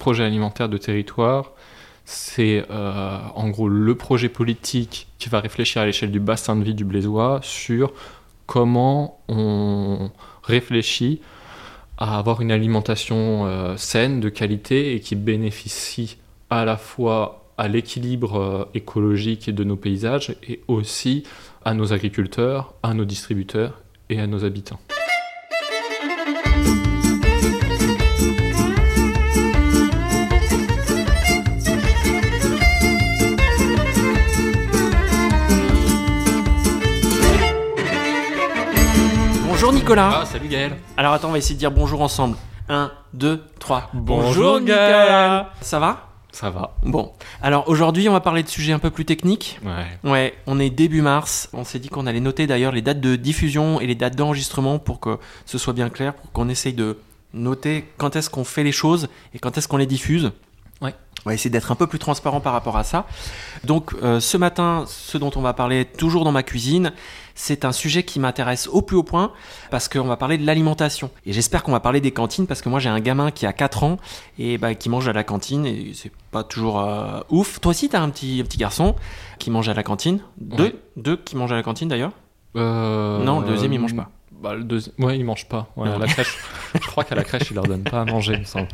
projet alimentaire de territoire, c'est euh, en gros le projet politique qui va réfléchir à l'échelle du bassin de vie du Blésois sur comment on réfléchit à avoir une alimentation euh, saine, de qualité et qui bénéficie à la fois à l'équilibre euh, écologique de nos paysages et aussi à nos agriculteurs, à nos distributeurs et à nos habitants. Nicolas. Ah, salut Gaël. Alors attends, on va essayer de dire bonjour ensemble. 1, 2, 3. Bonjour, Gaël. Ça va? Ça va. Bon. Alors aujourd'hui, on va parler de sujets un peu plus techniques. Ouais. Ouais, on est début mars. On s'est dit qu'on allait noter d'ailleurs les dates de diffusion et les dates d'enregistrement pour que ce soit bien clair, pour qu'on essaye de noter quand est-ce qu'on fait les choses et quand est-ce qu'on les diffuse. Ouais. On va essayer d'être un peu plus transparent par rapport à ça. Donc euh, ce matin, ce dont on va parler toujours dans ma cuisine, c'est un sujet qui m'intéresse au plus haut point parce qu'on va parler de l'alimentation. Et j'espère qu'on va parler des cantines parce que moi j'ai un gamin qui a 4 ans et bah, qui mange à la cantine et c'est pas toujours euh, ouf. Toi aussi t'as un petit, un petit garçon qui mange à la cantine? Deux, Ouais. deux qui mangent à la cantine d'ailleurs? Euh, Non, le deuxième, il mange pas. Bah, le deuxième, ouais, il mange pas. Ouais, Non. à la crèche, je crois qu'à la crèche, il leur donne pas à manger, il me semble.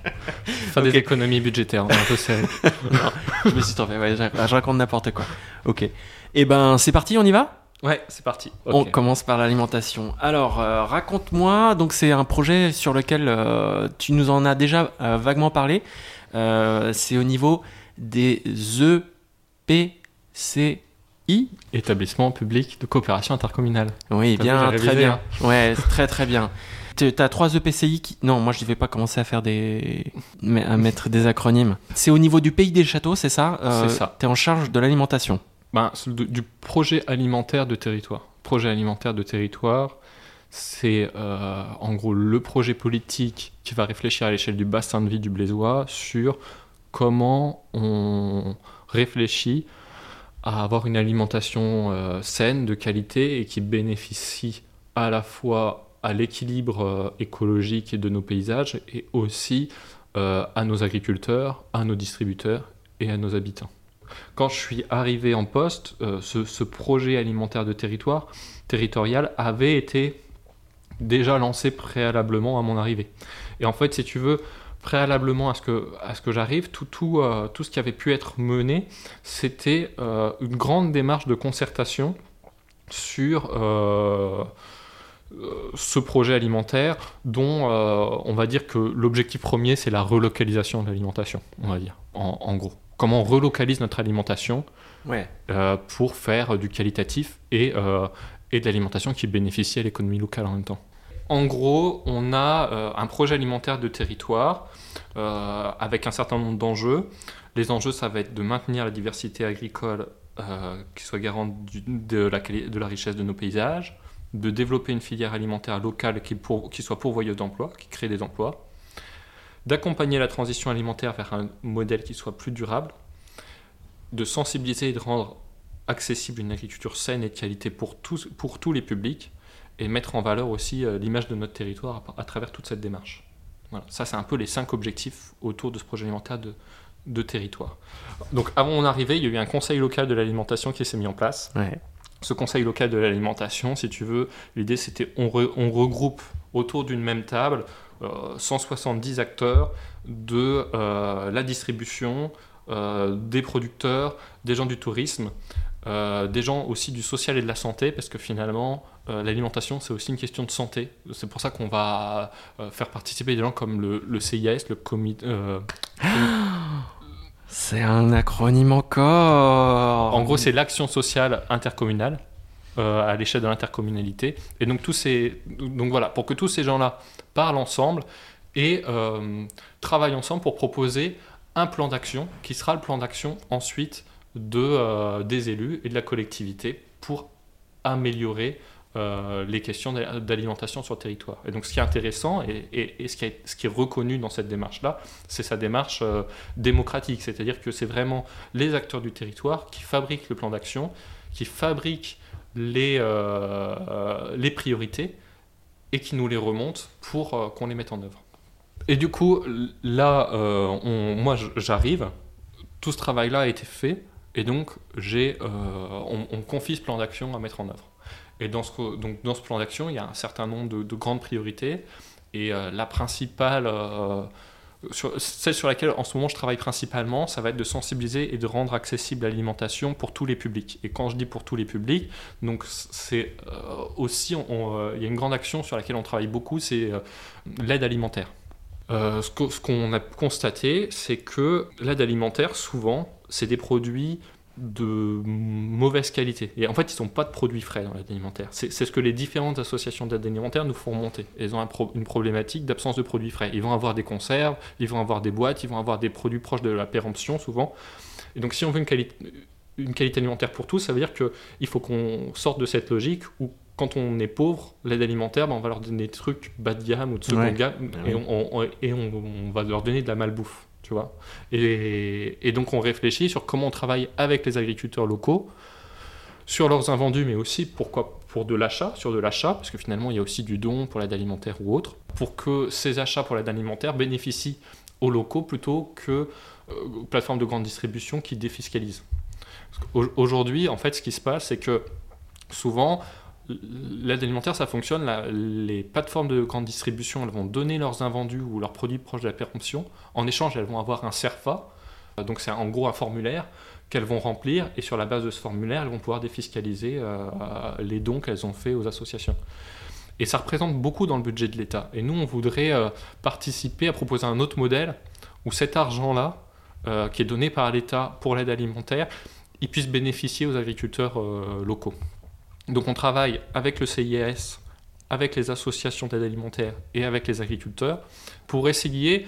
Faire des économies budgétaires, on est un peu serré. Je me suis trompé, ouais, je, je raconte n'importe quoi. Ok. Et ben c'est parti, on y va? Ouais, c'est parti. On commence par l'alimentation. Alors, euh, raconte-moi. Donc, c'est un projet sur lequel euh, tu nous en as déjà euh, vaguement parlé. Euh, c'est au niveau des EPCI. Établissement public de coopération intercommunale. Oui, T'as bien, vu, très révisé, bien. hein. Ouais, très très bien. Tu as trois EPCI qui. Non, moi je ne vais pas commencer à faire des. à mettre des acronymes. C'est au niveau du pays des châteaux, c'est ça C'est ça. Tu es en charge de l'alimentation. De- du projet alimentaire de territoire. Projet alimentaire de territoire, c'est euh, en gros le projet politique qui va réfléchir à l'échelle du bassin de vie du Blésois sur comment on réfléchit à avoir une alimentation euh, saine, de qualité et qui bénéficie à la fois à l'équilibre euh, écologique de nos paysages et aussi à nos agriculteurs, à nos distributeurs et à nos habitants. Quand je suis arrivé en poste, euh, ce, projet alimentaire de territoire territorial avait été déjà lancé préalablement à mon arrivée. Et en fait, si tu veux, préalablement à ce que, à ce que j'arrive, tout, tout, euh, tout ce qui avait pu être mené, c'était euh, une grande démarche de concertation sur ce projet alimentaire dont on va dire que l'objectif premier, c'est la relocalisation de l'alimentation, on va dire, en, en gros. Comment on relocalise notre alimentation Ouais. euh, pour faire du qualitatif et, euh, et de l'alimentation qui bénéficie à l'économie locale en même temps. En gros, on a euh, un projet alimentaire de territoire euh, avec un certain nombre d'enjeux. Les enjeux, ça va être de maintenir la diversité agricole euh, qui soit garante du- de, la, quali- de la richesse de nos paysages, de développer une filière alimentaire locale qui, pour- qui soit pourvoyeuse d'emplois, qui crée des emplois, d'accompagner la transition alimentaire vers un modèle qui soit plus durable, de sensibiliser et de rendre accessible une agriculture saine et de qualité pour tous, pour tous les publics et mettre en valeur aussi euh, l'image de notre territoire à, à travers toute cette démarche. Voilà. Ça, c'est un peu les cinq objectifs autour de ce projet alimentaire de, de territoire. Donc, avant mon arrivée, il y a eu un conseil local de l'alimentation qui s'est mis en place. Ouais. Ce conseil local de l'alimentation, si tu veux, l'idée c'était on, re- on regroupe autour d'une même table euh, 170 acteurs de euh, la distribution, euh, des producteurs, des gens du tourisme, euh, des gens aussi du social et de la santé, parce que finalement, euh, l'alimentation, c'est aussi une question de santé. C'est pour ça qu'on va euh, faire participer des gens comme le, le CIS, le comité... euh, C'est un acronyme encore. En gros, c'est l'action sociale intercommunale euh, à l'échelle de l'intercommunalité. Et donc, tous ces, donc voilà, pour que tous ces gens-là parlent ensemble et euh, travaillent ensemble pour proposer un plan d'action qui sera le plan d'action ensuite de, euh, des élus et de la collectivité pour améliorer les questions d'a- d'alimentation sur le territoire. Et donc ce qui est intéressant et, ce, qui est, ce qui est reconnu dans cette démarche-là, c'est sa démarche démocratique, c'est-à-dire que c'est vraiment les acteurs du territoire qui fabriquent le plan d'action, qui fabriquent les, euh, euh, les priorités et qui nous les remontent pour euh, qu'on les mette en œuvre. Et du coup, là, moi j'arrive, tout ce travail-là a été fait, et donc j'ai, on, on, confie ce plan d'action à mettre en œuvre. Et dans ce, donc, dans ce plan d'action, il y a un certain nombre de grandes priorités, et la principale celle sur laquelle en ce moment je travaille principalement, ça va être de sensibiliser et de rendre accessible l'alimentation pour tous les publics. Et quand je dis pour tous les publics, donc c'est euh, aussi, euh, il y a une grande action sur laquelle on travaille beaucoup, c'est euh, l'aide alimentaire. ce qu'on a constaté, c'est que l'aide alimentaire, souvent, c'est des produits de mauvaise qualité. Et en fait, ils n'ont pas de produits frais dans l'aide alimentaire. C'est ce que les différentes associations d'aide alimentaire nous font monter. Ils ont une problématique d'absence de produits frais. Ils vont avoir des conserves, ils vont avoir des boîtes, ils vont avoir des produits proches de la péremption souvent. Et donc, si on veut une, qualité, une qualité alimentaire pour tous, ça veut dire qu'il faut qu'on sorte de cette logique où quand on est pauvre, l'aide alimentaire, ben, on va leur donner des trucs bas de gamme ou de seconde gamme ah et, on, et on va leur donner de la malbouffe vois. Et, donc on réfléchit sur comment on travaille avec les agriculteurs locaux, sur leurs invendus, mais aussi pourquoi pour de l'achat, sur de l'achat, parce que finalement il y a aussi du don pour l'aide alimentaire ou autre, pour que ces achats pour l'aide alimentaire bénéficient aux locaux plutôt que euh, plateformes de grande distribution qui défiscalisent. Aujourd'hui, en fait, ce qui se passe, c'est que souvent, l'aide alimentaire, ça fonctionne. les plateformes de grande distribution, elles vont donner leurs invendus ou leurs produits proches de la péremption. En échange, elles vont avoir un CERFA. Donc, c'est en gros un formulaire qu'elles vont remplir. Et sur la base de ce formulaire, elles vont pouvoir défiscaliser euh, les dons qu'elles ont faits aux associations. Et ça représente beaucoup dans le budget de l'État. Et nous, on voudrait euh, participer à proposer un autre modèle où cet argent-là, euh, qui est donné par l'État pour l'aide alimentaire, il puisse bénéficier aux agriculteurs locaux. Donc on travaille avec le CIS, avec les associations d'aide alimentaire et avec les agriculteurs pour essayer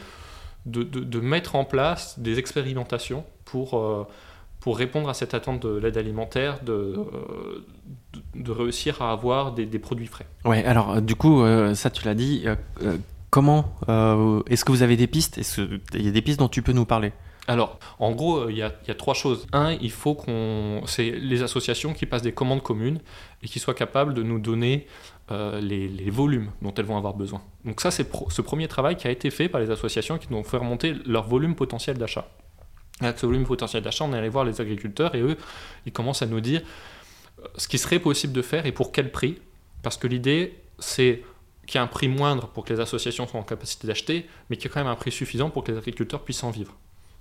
de, mettre en place des expérimentations pour, euh, pour répondre à cette attente de l'aide alimentaire, de, euh, réussir à avoir des, produits frais. Ouais, alors euh, du coup, ça tu l'as dit, comment est-ce que vous avez des pistes? Est-ce qu'il y a des pistes dont tu peux nous parler? Alors, en gros, il y, a, trois choses. Un, il faut qu'on. C'est les associations qui passent des commandes communes et qui soient capables de nous donner euh, les, volumes dont elles vont avoir besoin. Donc, ça, c'est ce premier travail qui a été fait par les associations qui nous ont fait remonter leur volume potentiel d'achat. Avec ce volume potentiel d'achat, on est allé voir les agriculteurs et eux, ils commencent à nous dire euh, ce qui serait possible de faire et pour quel prix. Parce que l'idée, c'est qu'il y ait un prix moindre pour que les associations soient en capacité d'acheter, mais qu'il y ait quand même un prix suffisant pour que les agriculteurs puissent en vivre.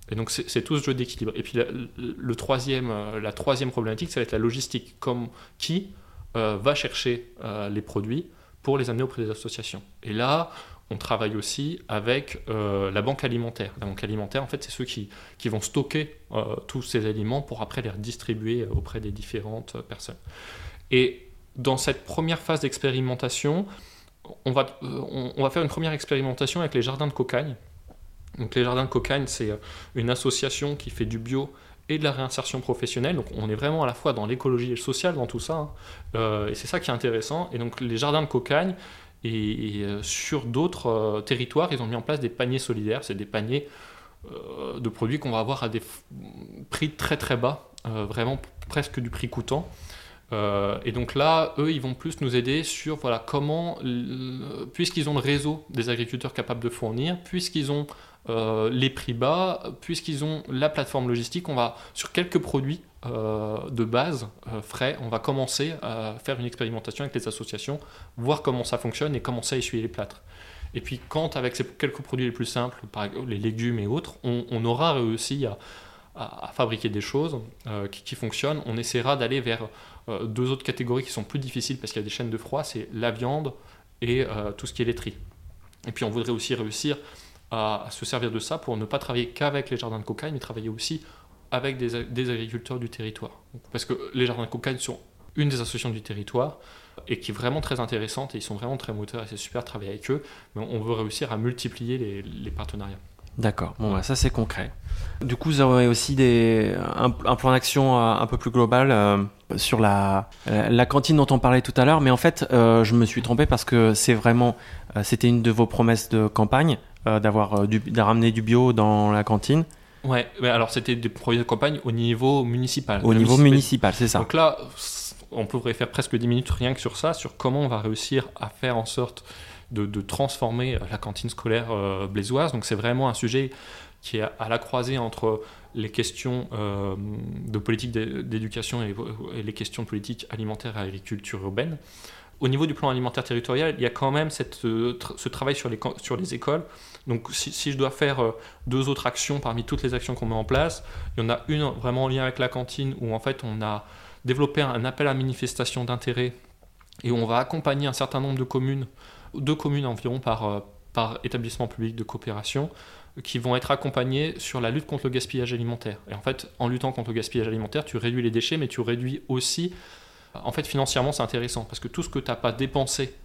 Et donc c'est tout ce jeu d'équilibre. Et puis la, le troisième, euh, la troisième problématique, ça va être la logistique. Comme qui euh, va chercher euh, les produits pour les amener auprès des associations. Et là, on travaille aussi avec la banque alimentaire. La banque alimentaire, en fait, c'est ceux qui, qui vont stocker tous ces aliments pour après les redistribuer auprès des différentes personnes. Et dans cette première phase d'expérimentation, on va, on, on va faire une première expérimentation avec les jardins de cocagne donc les Jardins de Cocagne, c'est euh, une association qui fait du bio et de la réinsertion professionnelle. On est vraiment à la fois dans l'écologie et le social dans tout ça. Hein. Euh, et c'est ça qui est intéressant. Et donc les Jardins de Cocagne, euh, sur d'autres territoires, ils ont mis en place des paniers solidaires. C'est des paniers de produits qu'on va avoir à des prix très très bas, vraiment presque du prix coûtant. Et donc là, eux, ils vont plus nous aider sur voilà comment, puisqu'ils ont le réseau des agriculteurs capables de fournir, puisqu'ils ont euh, les prix bas, puisqu'ils ont la plateforme logistique, on va sur quelques produits euh, de base euh, frais, on va commencer à faire une expérimentation avec les associations, voir comment ça fonctionne et commencer à essuyer les plâtres. Et puis quand avec ces quelques produits les plus simples, par exemple les légumes et autres, on, aura réussi à, fabriquer des choses qui, qui, fonctionnent, on essaiera d'aller vers deux autres catégories qui sont plus difficiles parce qu'il y a des chaînes de froid, c'est la viande et tout ce qui est laiterie. Et puis on voudrait aussi réussir à, se servir de ça pour ne pas travailler qu'avec les jardins de cocaïne, mais travailler aussi avec des, agriculteurs du territoire. Parce que les jardins de cocaïne sont une des associations du territoire et qui est vraiment très intéressante et ils sont vraiment très moteurs et c'est super de travailler avec eux, mais on veut réussir à multiplier les partenariats. D'accord, bon, bah, ça c'est concret. Du coup, vous aurez aussi des, un, plan d'action euh, un peu plus global euh, sur la, euh, la cantine dont on parlait tout à l'heure, mais en fait, je me suis trompé parce que c'est vraiment, c'était une de vos promesses de campagne. D'avoir euh, de ramener du bio dans la cantine. Ouais, mais alors c'était des projets de campagne au niveau municipal. Au niveau municipal, c'est ça. Donc là, on pourrait faire presque 10 minutes rien que sur ça, sur comment on va réussir à faire en sorte de, transformer la cantine scolaire euh, blésoise. Donc c'est vraiment un sujet qui est à la croisée entre les questions euh, de politique d'éducation et, les questions de politique alimentaire et agriculture urbaine. Au niveau du plan alimentaire territorial, il y a quand même cette, euh, ce travail sur les, sur les écoles. Donc si, je dois faire deux autres actions parmi toutes les actions qu'on met en place, il y en a une vraiment en lien avec la cantine où en fait on a développé un appel à manifestation d'intérêt et où on va accompagner un certain nombre de communes deux communes environ par, euh, par établissement public de coopération qui vont être accompagnées sur la lutte contre le gaspillage alimentaire. Et en fait, en luttant contre le gaspillage alimentaire, tu réduis les déchets, mais tu réduis aussi... En fait, financièrement, c'est intéressant, parce que tout ce que tu n'as pas dépensé,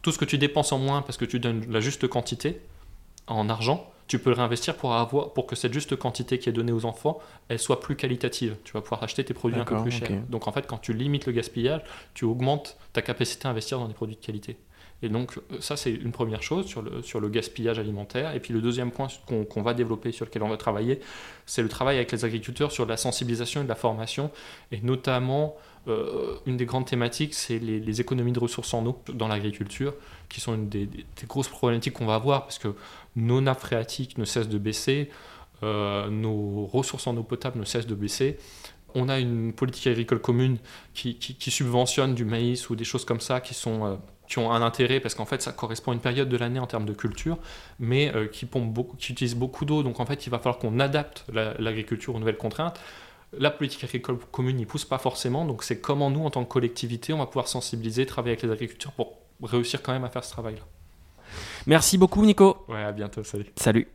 tout ce que tu dépenses en moins parce que tu donnes la juste quantité en argent, tu peux le réinvestir pour, avoir, pour que cette juste quantité qui est donnée aux enfants, elle soit plus qualitative. Tu vas pouvoir acheter tes produits un peu plus chers. Donc en fait, quand tu limites le gaspillage, tu augmentes ta capacité à investir dans des produits de qualité. Et donc euh, ça c'est une première chose sur le, sur le gaspillage alimentaire. Et puis le deuxième point qu'on va développer, sur lequel on va travailler, c'est le travail avec les agriculteurs sur la sensibilisation et de la formation. Et notamment, euh, une des grandes thématiques, c'est les, économies de ressources en eau dans l'agriculture, qui sont une des, grosses problématiques qu'on va avoir, parce que nos nappes phréatiques ne cessent de baisser, euh, nos ressources en eau potable ne cessent de baisser on a une politique agricole commune qui, qui, subventionne du maïs ou des choses comme ça qui sont qui ont un intérêt parce qu'en fait ça correspond à une période de l'année en termes de culture, mais euh, qui, pompent beaucoup, qui utilisent beaucoup d'eau. Donc en fait, il va falloir qu'on adapte l'agriculture aux nouvelles contraintes. La politique agricole commune n'y pousse pas forcément, donc c'est comment nous, en tant que collectivité, on va pouvoir sensibiliser, travailler avec les agriculteurs pour réussir quand même à faire ce travail-là. Merci beaucoup Nico. Ouais, à bientôt, salut. Salut.